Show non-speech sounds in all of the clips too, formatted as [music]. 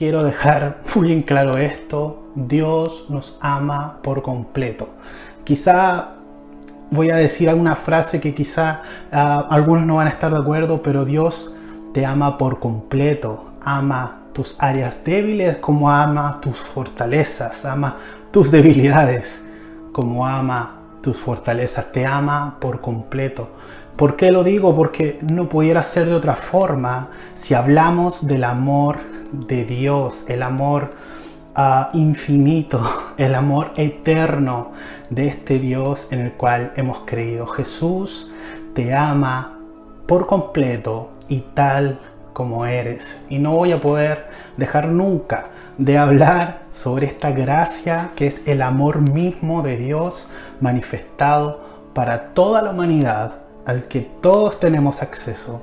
quiero dejar muy en claro esto. Dios nos ama por completo. Quizá voy a decir alguna frase que quizá ah, algunos no van a estar de acuerdo, pero Dios te ama por completo. Ama tus áreas débiles como ama tus fortalezas. Ama tus debilidades como ama tus fortalezas. Te ama por completo. ¿Por qué lo digo? Porque no pudiera ser de otra forma si hablamos del amor de Dios, el amor ah, infinito, [laughs] el amor eterno de este Dios en el cual hemos creído. Jesús te ama por completo y tal como eres. Y no voy a poder dejar nunca de hablar sobre esta gracia que es el amor mismo de Dios manifestado para toda la humanidad al que todos tenemos acceso,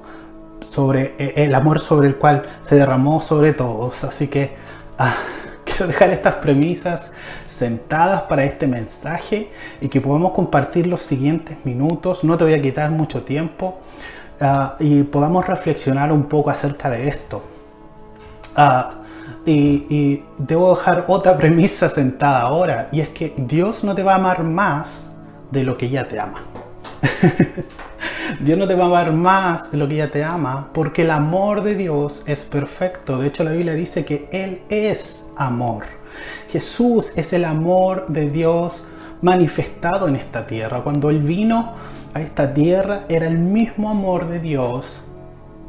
sobre eh, el amor sobre el cual se derramó sobre todos. Así que ah, [laughs] quiero dejar estas premisas sentadas para este mensaje y que podamos compartir los siguientes minutos. No te voy a quitar mucho tiempo ah, y podamos reflexionar un poco acerca de esto. Ah, y, y debo dejar otra premisa sentada ahora y es que Dios no te va a amar más de lo que ya te ama. [laughs] Dios no te va a amar más de lo que ella te ama, porque el amor de Dios es perfecto. De hecho, la Biblia dice que Él es amor. Jesús es el amor de Dios manifestado en esta tierra. Cuando Él vino a esta tierra, era el mismo amor de Dios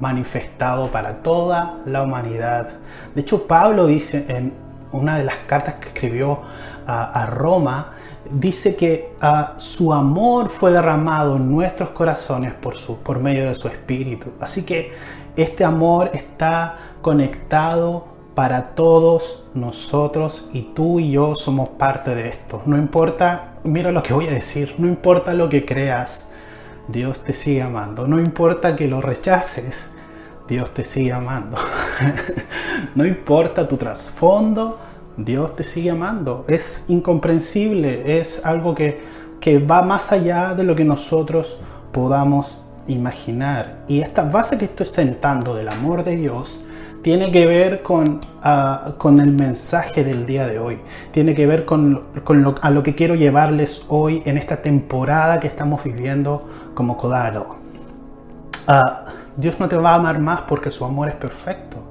manifestado para toda la humanidad. De hecho, Pablo dice en una de las cartas que escribió a, a Roma, dice que ah, su amor fue derramado en nuestros corazones por, por medio de su espíritu. Así que este amor está conectado para todos nosotros y tú y yo somos parte de esto. No importa, mira lo que voy a decir, no importa lo que creas, Dios te sigue amando. No importa que lo rechaces, Dios te sigue amando. [laughs] no importa tu trasfondo, Dios te sigue amando. Es incomprensible, es algo que, va más allá de lo que nosotros podamos imaginar. Y esta base que estoy sentando del amor de Dios tiene que ver con, ah, con el mensaje del día de hoy. Tiene que ver con, lo, a lo que quiero llevarles hoy en esta temporada que estamos viviendo como Codaro. Ah, Dios no te va a amar más porque su amor es perfecto.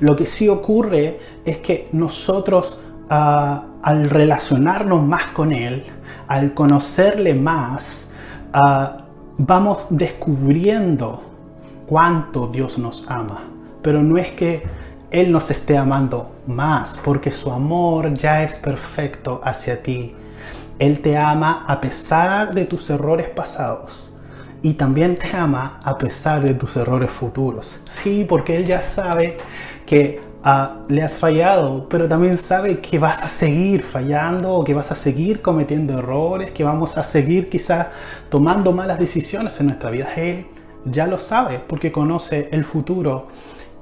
Lo que sí ocurre es que nosotros ah, al relacionarnos más con Él, al conocerle más, ah, vamos descubriendo cuánto Dios nos ama. Pero no es que Él nos esté amando más, porque su amor ya es perfecto hacia ti. Él te ama a pesar de tus errores pasados y también te ama a pesar de tus errores futuros. Sí, porque Él ya sabe que ah, le has fallado, pero también sabe que vas a seguir fallando o que vas a seguir cometiendo errores, que vamos a seguir quizás tomando malas decisiones en nuestra vida. Él ya lo sabe porque conoce el futuro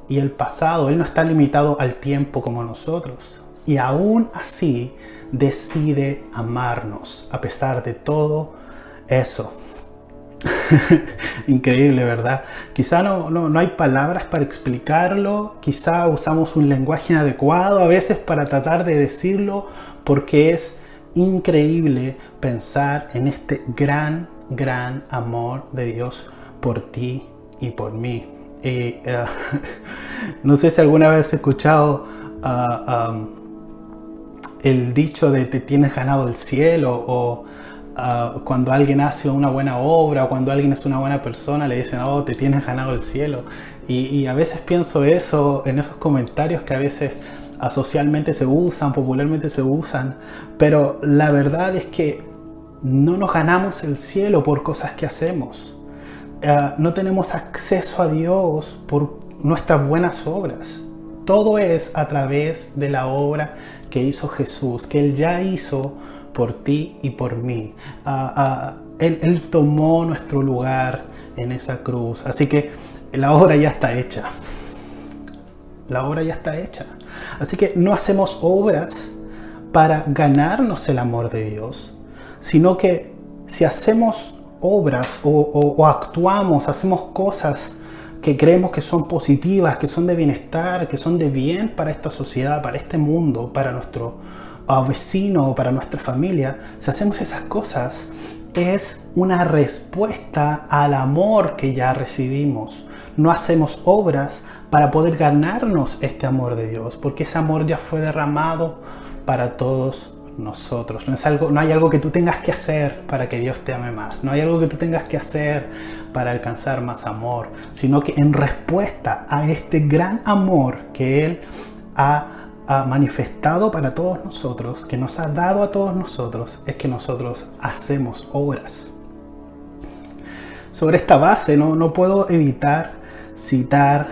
y el pasado. Él no está limitado al tiempo como nosotros. Y aún así decide amarnos a pesar de todo eso. [laughs] Increíble, ¿verdad? Quizá no, no, hay palabras para explicarlo, quizá usamos un lenguaje inadecuado a veces para tratar de decirlo, porque es increíble pensar en este gran, gran amor de Dios por ti y por mí. Y, eh, [laughs] no sé si alguna vez has escuchado ah, el dicho de te tienes ganado el cielo o cuando alguien hace una buena obra o cuando alguien es una buena persona, le dicen, oh, te tienes ganado el cielo. Y, a veces pienso eso en esos comentarios que a veces socialmente se usan, popularmente se usan, pero la verdad es que no nos ganamos el cielo por cosas que hacemos. Ah, no tenemos acceso a Dios por nuestras buenas obras. Todo es a través de la obra que hizo Jesús, que Él ya hizo por ti y por mí. Ah, ah, él, tomó nuestro lugar en esa cruz. Así que la obra ya está hecha. La obra ya está hecha. Así que no hacemos obras para ganarnos el amor de Dios, sino que si hacemos obras o, actuamos, hacemos cosas que creemos que son positivas, que son de bienestar, que son de bien para esta sociedad, para este mundo, para nuestro uh, vecino o para nuestra familia, si hacemos esas cosas, es una respuesta al amor que ya recibimos. No hacemos obras para poder ganarnos este amor de Dios, porque ese amor ya fue derramado para todos nosotros. No, es algo, no hay algo que tú tengas que hacer para que Dios te ame más. No hay algo que tú tengas que hacer para alcanzar más amor, sino que en respuesta a este gran amor que Él ha, ha manifestado para todos nosotros, que nos ha dado a todos nosotros, es que nosotros hacemos obras. Sobre esta base no, no puedo evitar citar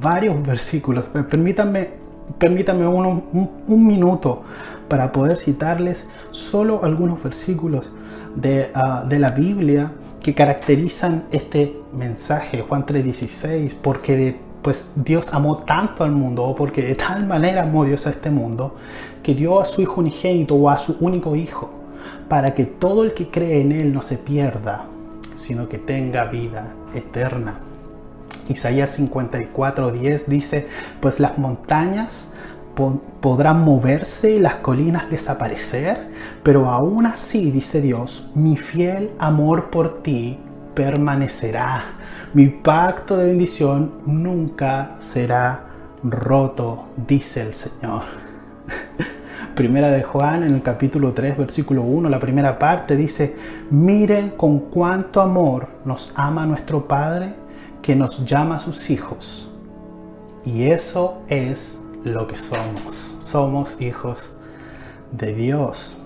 varios versículos. Permítanme, permítanme un, minuto para poder citarles solo algunos versículos de, ah, de la Biblia que caracterizan este mensaje, Juan 3:16, porque pues Dios amó tanto al mundo, o porque de tal manera amó Dios a este mundo, que dio a su Hijo unigénito o a su único Hijo, para que todo el que cree en Él no se pierda, sino que tenga vida eterna. Isaías 54:10 dice, pues las montañas podrán moverse y las colinas desaparecer, pero aún así, dice Dios, mi fiel amor por ti permanecerá. Mi pacto de bendición nunca será roto, dice el Señor. [laughs] Primera de Juan en el capítulo 3, versículo 1, la primera parte dice, miren con cuánto amor nos ama nuestro Padre que nos llama a sus hijos. Y eso es lo que somos. Somos hijos de Dios.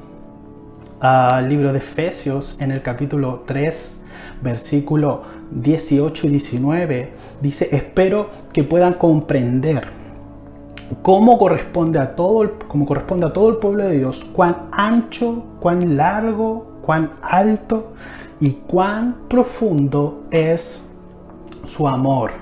Al libro de Efesios en el capítulo 3, versículo 18 y 19, dice, espero que puedan comprender cómo corresponde a todo el, corresponde a todo el pueblo de Dios, cuán ancho, cuán largo, cuán alto y cuán profundo es su amor.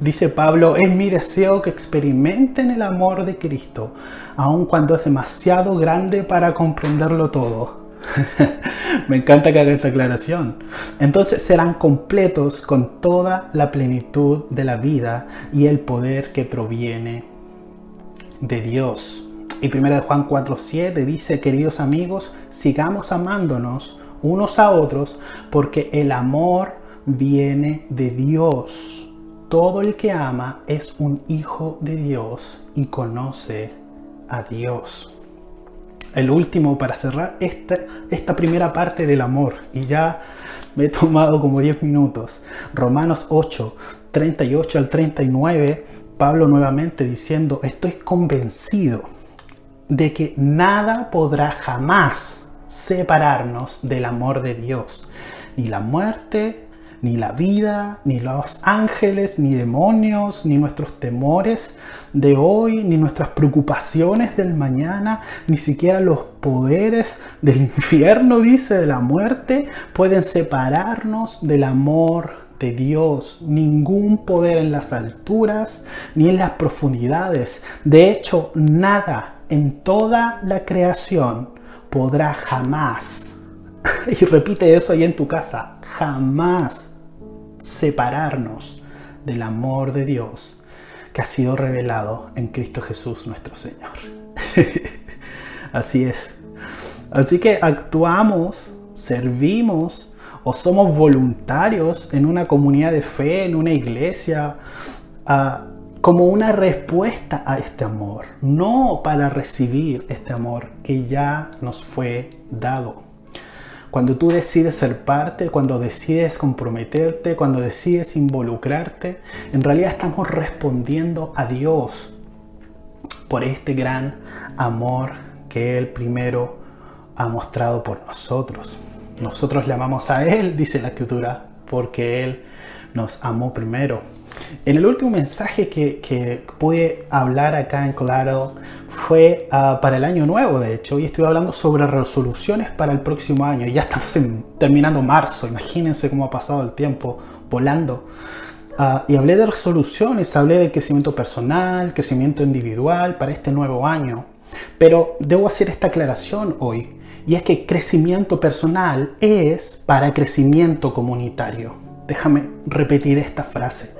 Dice Pablo, es mi deseo que experimenten el amor de Cristo, aun cuando es demasiado grande para comprenderlo todo. [laughs] Me encanta que haga esta aclaración. Entonces serán completos con toda la plenitud de la vida y el poder que proviene de Dios. Y 1 Juan 4:7 dice, queridos amigos, sigamos amándonos unos a otros porque el amor viene de Dios. Todo el que ama es un hijo de Dios y conoce a Dios. El último para cerrar esta, esta primera parte del amor y ya me he tomado como 10 minutos. Romanos 8, 38 al 39, Pablo nuevamente diciendo, estoy convencido de que nada podrá jamás separarnos del amor de Dios, ni la muerte, ni la vida, ni los ángeles, ni demonios, ni nuestros temores de hoy, ni nuestras preocupaciones del mañana, ni siquiera los poderes del [laughs] infierno, dice, de la muerte, pueden separarnos del amor de Dios. Ningún poder en las alturas ni en las profundidades. De hecho, nada en toda la creación podrá jamás, [laughs] y repite eso ahí en tu casa, jamás separarnos del amor de Dios que ha sido revelado en Cristo Jesús nuestro Señor. [laughs] Así es. Así que actuamos, servimos o somos voluntarios en una comunidad de fe, en una iglesia, ah, como una respuesta a este amor, no para recibir este amor que ya nos fue dado. Cuando tú decides ser parte, cuando decides comprometerte, cuando decides involucrarte, en realidad estamos respondiendo a Dios por este gran amor que Él primero ha mostrado por nosotros. Nosotros le amamos a Él, dice la escritura, porque Él nos amó primero. En el último mensaje que, que pude hablar acá en Collateral fue ah, para el año nuevo, de hecho, y estuve hablando sobre resoluciones para el próximo año. Y ya estamos terminando marzo, imagínense cómo ha pasado el tiempo volando. Ah, y hablé de resoluciones, hablé de crecimiento personal, crecimiento individual para este nuevo año. Pero debo hacer esta aclaración hoy, y es que crecimiento personal es para crecimiento comunitario. Déjame repetir esta frase.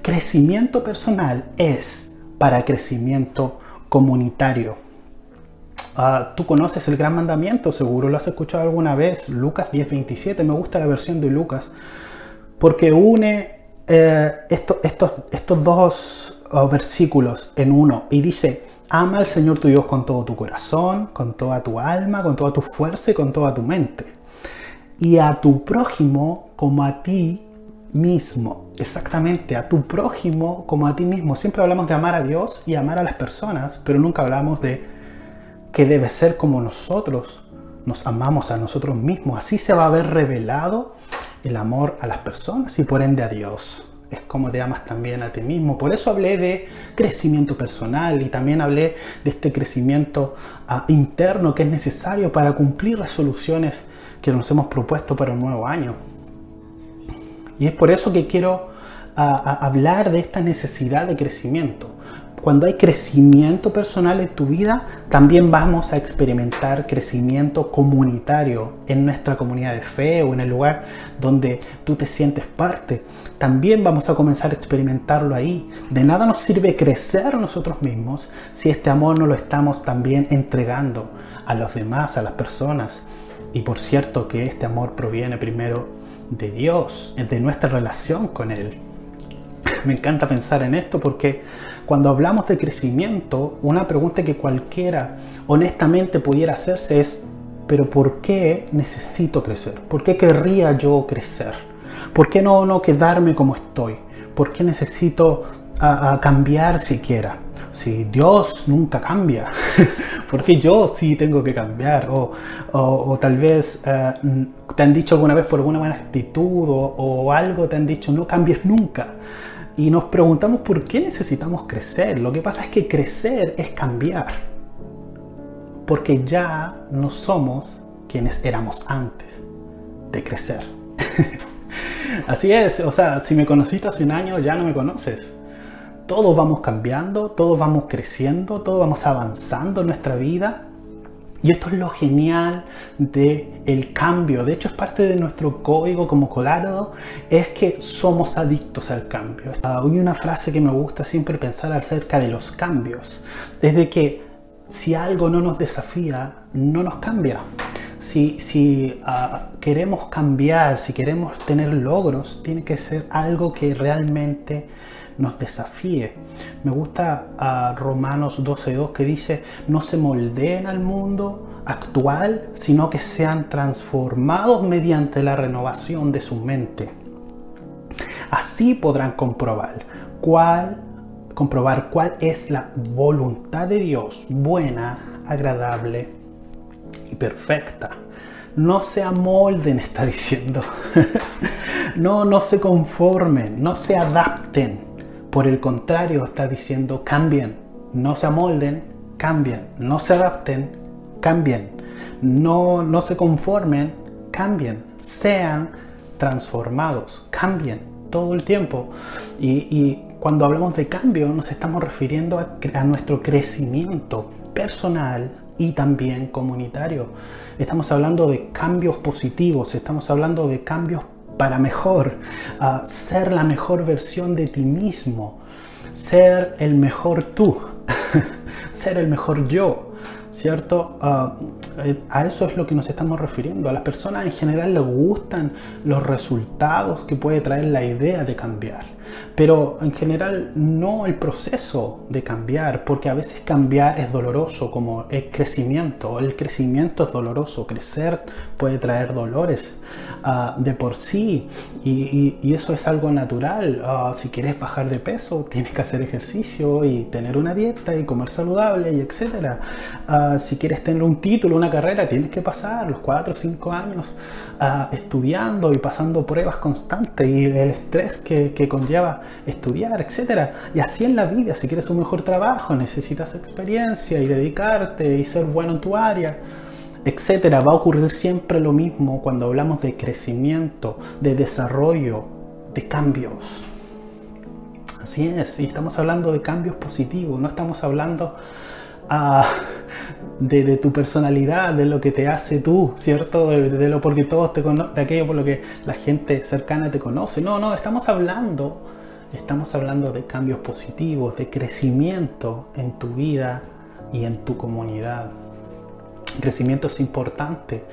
Crecimiento personal es para crecimiento comunitario. Ah, tú conoces el gran mandamiento, seguro lo has escuchado alguna vez, Lucas 10:27, me gusta la versión de Lucas, porque une eh, estos, estos dos oh, versículos en uno y dice, ama al Señor tu Dios con todo tu corazón, con toda tu alma, con toda tu fuerza y con toda tu mente. Y a tu prójimo como a ti mismo, exactamente, a tu prójimo como a ti mismo. Siempre hablamos de amar a Dios y amar a las personas, pero nunca hablamos de que debe ser como nosotros nos amamos a nosotros mismos. Así se va a ver revelado el amor a las personas y por ende a Dios. Es como te amas también a ti mismo. Por eso hablé de crecimiento personal y también hablé de este crecimiento ah, interno que es necesario para cumplir resoluciones que nos hemos propuesto para un nuevo año. Y es por eso que quiero hablar de esta necesidad de crecimiento cuando hay crecimiento personal en tu vida, también vamos a experimentar crecimiento comunitario en nuestra comunidad de fe o en el lugar donde tú te sientes parte. También vamos a comenzar a experimentarlo ahí. De nada nos sirve crecer nosotros mismos si este amor no lo estamos también entregando a los demás, a las personas. Y por cierto que este amor proviene primero de Dios, de nuestra relación con Él. Me encanta pensar en esto porque cuando hablamos de crecimiento, una pregunta que cualquiera honestamente pudiera hacerse es, pero ¿por qué necesito crecer? ¿Por qué querría yo crecer? ¿Por qué no, no quedarme como estoy? ¿Por qué necesito a, cambiar siquiera? Si Dios nunca cambia, [laughs] ¿por qué yo sí tengo que cambiar? O, o, tal vez eh, te han dicho alguna vez por alguna mala actitud o, o algo, te han dicho no cambies nunca y nos preguntamos por qué necesitamos crecer. Lo que pasa es que crecer es cambiar. Porque ya no somos quienes éramos antes de crecer. [laughs] Así es, o sea, si me conociste hace un año, ya no me conoces. Todos vamos cambiando, todos vamos creciendo, todos vamos avanzando en nuestra vida y esto es lo genial del el cambio. De hecho, es parte de nuestro código como Colorado, es que somos adictos al cambio. hay una frase que me gusta siempre pensar acerca de los cambios. Es de que si algo no nos desafía, no nos cambia. Si, ah, queremos cambiar, si queremos tener logros, tiene que ser algo que realmente nos desafíe. Me gusta a Romanos 12.2 que dice, no se moldeen al mundo actual, sino que sean transformados mediante la renovación de su mente. Así podrán comprobar cuál, comprobar cuál es la voluntad de Dios, buena, agradable y perfecta. No se amolden, está diciendo. [laughs] no, no se conformen, no se adapten por el contrario, está diciendo cambien, no se amolden, cambien, no se adapten, cambien, no, no se conformen, cambien, sean transformados, cambien todo el tiempo. Y, cuando hablamos de cambio nos estamos refiriendo a, a nuestro crecimiento personal y también comunitario. Estamos hablando de cambios positivos, estamos hablando de cambios para mejor, ser la mejor versión de ti mismo, ser el mejor tú, [laughs] ser el mejor yo, ¿cierto? Eh, a eso es lo que nos estamos refiriendo. A las personas en general les gustan los resultados que puede traer la idea de cambiar pero en general no el proceso de cambiar, porque a veces cambiar es doloroso, como el crecimiento. El crecimiento es doloroso, crecer puede traer dolores ah, de por sí, y, eso es algo natural. Ah, si quieres bajar de peso, tienes que hacer ejercicio y tener una dieta y comer saludable y etcétera. Ah, si quieres tener un título, una carrera, tienes que pasar los 4 o 5 años estudiando y pasando pruebas constantes y el estrés que, que conlleva estudiar, etc. Y así en la vida, si quieres un mejor trabajo, necesitas experiencia y dedicarte y ser bueno en tu área, etc. Va a ocurrir siempre lo mismo cuando hablamos de crecimiento, de desarrollo, de cambios. Así es, y estamos hablando de cambios positivos, no estamos hablando ah, de, tu personalidad, de lo que te hace tú, ¿cierto? De, lo porque todos te de aquello por lo que la gente cercana te conoce. No, no, estamos hablando, estamos hablando de cambios positivos, de crecimiento en tu vida y en tu comunidad. Crecimiento es importante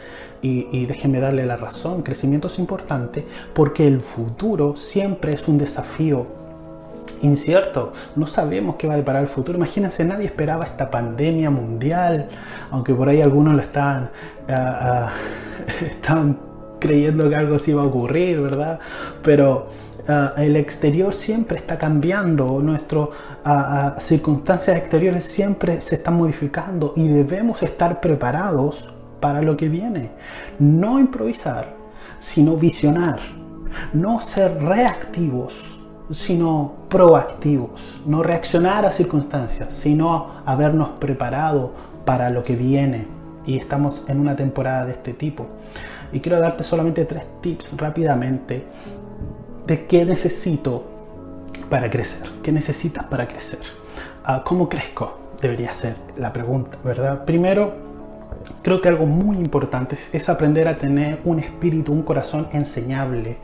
y, y déjenme darle la razón, crecimiento es importante porque el futuro siempre es un desafío incierto. No sabemos qué va a deparar el futuro. Imagínense, nadie esperaba esta pandemia mundial, aunque por ahí algunos lo estaban, ah, ah, [laughs] creyendo que algo así iba a ocurrir, ¿verdad? Pero ah, el exterior siempre está cambiando, nuestras circunstancias exteriores siempre se están modificando y debemos estar preparados para lo que viene. No improvisar, sino visionar. No ser reactivos sino proactivos, no reaccionar a circunstancias, sino habernos preparado para lo que viene. Y estamos en una temporada de este tipo. Y quiero darte solamente tres tips rápidamente de qué necesito para crecer. ¿Qué necesitas para crecer? Ah, ¿Cómo crezco? Debería ser la pregunta, ¿verdad? Primero, creo que algo muy importante es aprender a tener un espíritu, un corazón enseñable.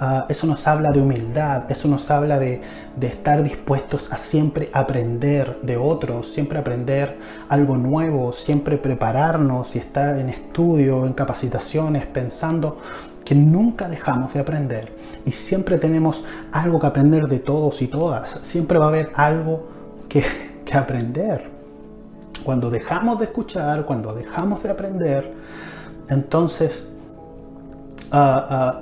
Ah, eso nos habla de humildad, eso nos habla de, estar dispuestos a siempre aprender de otros, siempre aprender algo nuevo, siempre prepararnos y estar en estudio, en capacitaciones, pensando que nunca dejamos de aprender y siempre tenemos algo que aprender de todos y todas, siempre va a haber algo que, que aprender. Cuando dejamos de escuchar, cuando dejamos de aprender, entonces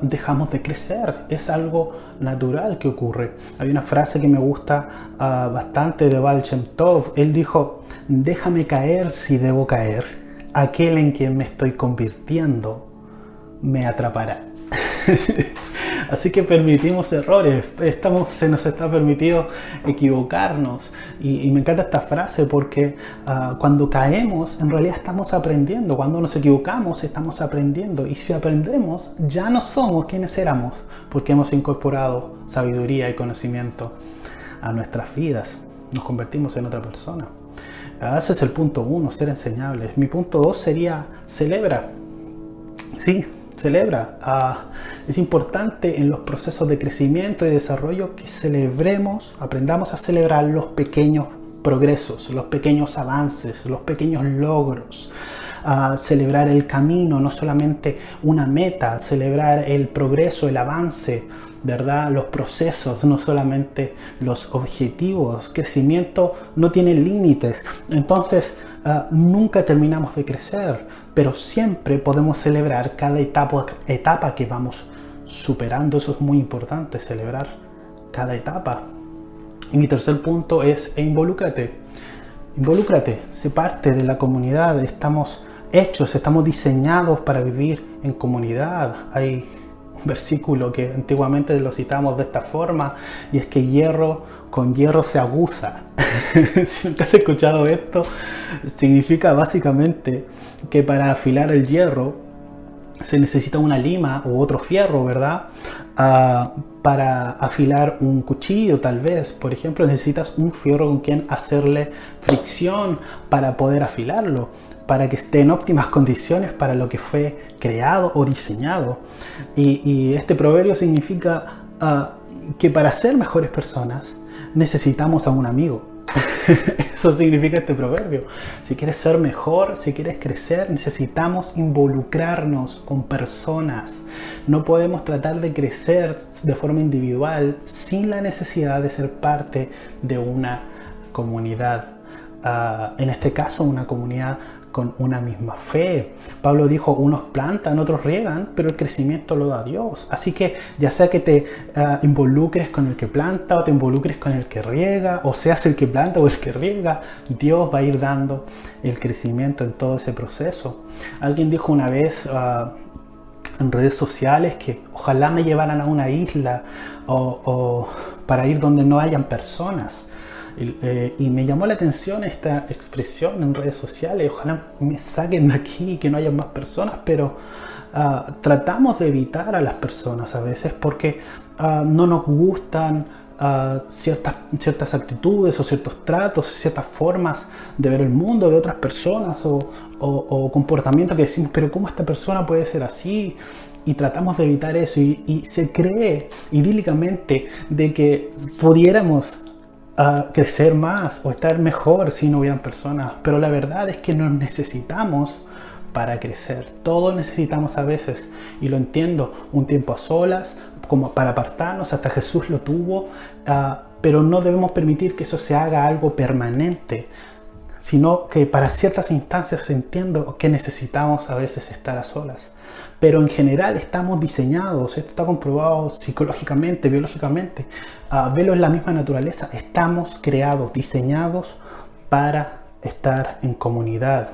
dejamos de crecer. Es algo natural que ocurre. Hay una frase que me gusta ah, bastante de Baal Tov. Él dijo, déjame caer si debo caer. Aquel en quien me estoy convirtiendo me atrapará. [laughs] Así que permitimos errores, estamos, se nos está permitido equivocarnos. Y, me encanta esta frase porque ah, cuando caemos, en realidad estamos aprendiendo. Cuando nos equivocamos, estamos aprendiendo. Y si aprendemos, ya no somos quienes éramos, porque hemos incorporado sabiduría y conocimiento a nuestras vidas. Nos convertimos en otra persona. Ese es el punto uno, ser enseñables. Mi punto dos sería, celebra. Sí, celebra. Ah, es importante en los procesos de crecimiento y desarrollo que celebremos, aprendamos a celebrar los pequeños progresos, los pequeños avances, los pequeños logros. a celebrar el camino, no solamente una meta, celebrar el progreso, el avance, ¿verdad? Los procesos, no solamente los objetivos. Crecimiento no tiene límites. Entonces, ah, nunca terminamos de crecer, pero siempre podemos celebrar cada etapa, etapa que vamos superando. Eso es muy importante, celebrar cada etapa. Y mi tercer punto es e involúcrate. Involúcrate, sé parte de la comunidad. Estamos hechos, estamos diseñados para vivir en comunidad. Hay versículo que antiguamente lo citamos de esta forma y es que hierro con hierro se aguza. [laughs] si nunca has escuchado esto, significa básicamente que para afilar el hierro se necesita una lima u otro fierro, ¿verdad? Ah, para afilar un cuchillo tal vez, por ejemplo, necesitas un fierro con quien hacerle fricción para poder afilarlo, para que esté en óptimas condiciones para lo que fue creado o diseñado. Y, este proverbio significa ah, que para ser mejores personas necesitamos a un amigo. [laughs] Eso significa este proverbio. Si quieres ser mejor, si quieres crecer, necesitamos involucrarnos con personas. No podemos tratar de crecer de forma individual sin la necesidad de ser parte de una comunidad. Ah, en este caso, una comunidad con una misma fe. Pablo dijo, unos plantan, otros riegan, pero el crecimiento lo da Dios. Así que ya sea que te ah, involucres con el que planta o te involucres con el que riega, o seas el que planta o el que riega, Dios va a ir dando el crecimiento en todo ese proceso. Alguien dijo una vez... Ah, en redes sociales que ojalá me llevaran a una isla o para ir donde no hayan personas eh, y me llamó la atención esta expresión en redes sociales, ojalá me saquen de aquí y que no haya más personas, pero ah, tratamos de evitar a las personas a veces porque ah, no nos gustan uh, ciertas, ciertas actitudes o ciertos tratos, ciertas formas de ver el mundo de otras personas o, comportamientos que decimos, pero ¿cómo esta persona puede ser así? Y tratamos de evitar eso y se cree idílicamente de que pudiéramos uh, crecer más o estar mejor si no hubieran personas, pero la verdad es que nos necesitamos para crecer. Todos necesitamos a veces, y lo entiendo, un tiempo a solas, como para apartarnos, hasta Jesús lo tuvo, ah, pero no debemos permitir que eso se haga algo permanente, sino que para ciertas instancias entiendo que necesitamos a veces estar a solas. Pero en general estamos diseñados, esto está comprobado psicológicamente, biológicamente, velo en la misma naturaleza, estamos creados, diseñados para estar en comunidad.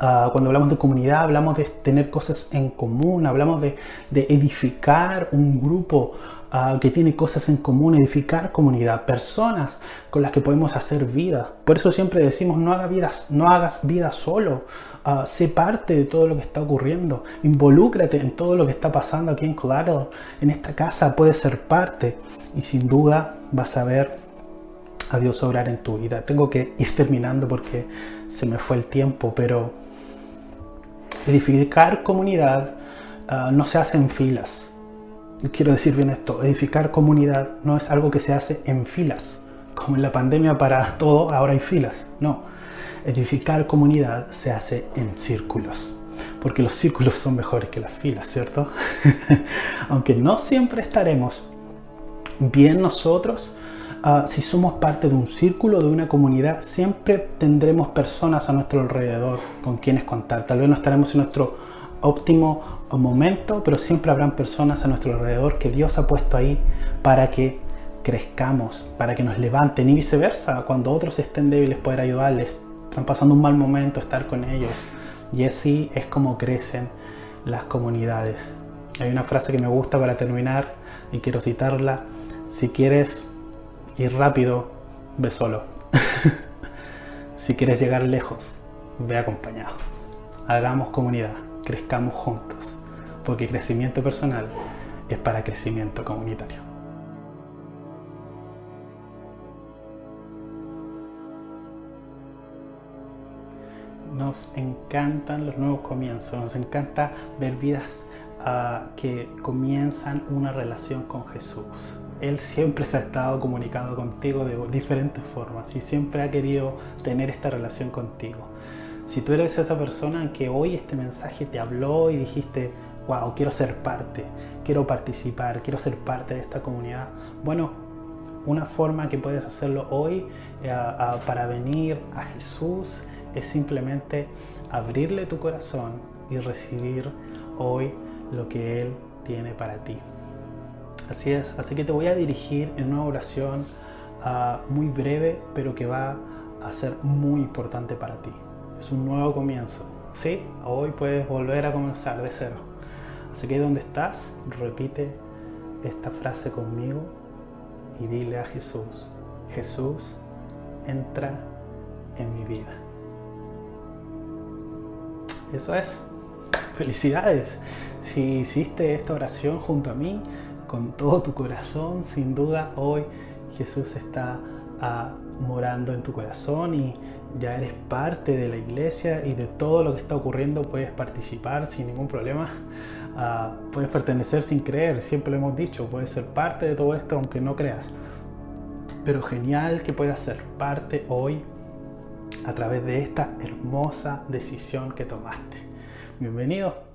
Ah, cuando hablamos de comunidad, hablamos de tener cosas en común, hablamos de, edificar un grupo ah, que tiene cosas en común, edificar comunidad, personas con las que podemos hacer vida. Por eso siempre decimos, no, hagas vidas, no hagas vida solo, uh, sé parte de todo lo que está ocurriendo, involúcrate en todo lo que está pasando aquí en Collateral, en esta casa, puedes ser parte y sin duda vas a ver a Dios obrar en tu vida. Tengo que ir terminando porque se me fue el tiempo, pero Edificar comunidad ah, no se hace en filas. Quiero decir bien esto, edificar comunidad no es algo que se hace en filas. Como en la pandemia para todo, ahora hay filas. No, edificar comunidad se hace en círculos. Porque los círculos son mejores que las filas, ¿cierto? [laughs] Aunque no siempre estaremos bien nosotros, Ah, si somos parte de un círculo, de una comunidad, siempre tendremos personas a nuestro alrededor con quienes contar. Tal vez no estaremos en nuestro óptimo momento, pero siempre habrán personas a nuestro alrededor que Dios ha puesto ahí para que crezcamos, para que nos levanten y viceversa. Cuando otros estén débiles, poder ayudarles. Están pasando un mal momento, estar con ellos. Y así es como crecen las comunidades. Hay una frase que me gusta para terminar y quiero citarla. Si quieres ir rápido, ve solo. [laughs] si quieres llegar lejos, ve acompañado. Hagamos comunidad, crezcamos juntos, porque crecimiento personal es para crecimiento comunitario. Nos encantan los nuevos comienzos, nos encanta ver vidas ah, que comienzan una relación con Jesús él siempre se ha estado comunicando contigo de diferentes formas y siempre ha querido tener esta relación contigo. Si tú eres esa persona que hoy este mensaje te habló y dijiste, wow, quiero ser parte, quiero participar, quiero ser parte de esta comunidad, bueno, una forma que puedes hacerlo hoy eh, para venir a Jesús es simplemente abrirle tu corazón y recibir hoy lo que Él tiene para ti. Así es, así que te voy a dirigir en una oración ah, muy breve, pero que va a ser muy importante para ti. Es un nuevo comienzo, ¿sí? Hoy puedes volver a comenzar de cero. Así que donde estás, repite esta frase conmigo y dile a Jesús, Jesús, entra en mi vida. Eso es. Felicidades. Si hiciste esta oración junto a mí, con todo tu corazón, sin duda hoy Jesús está ah, morando en tu corazón y ya eres parte de la iglesia y de todo lo que está ocurriendo puedes participar sin ningún problema. Ah, puedes pertenecer sin creer, siempre lo hemos dicho, puedes ser parte de todo esto aunque no creas. Pero genial que puedas ser parte hoy a través de esta hermosa decisión que tomaste. Bienvenido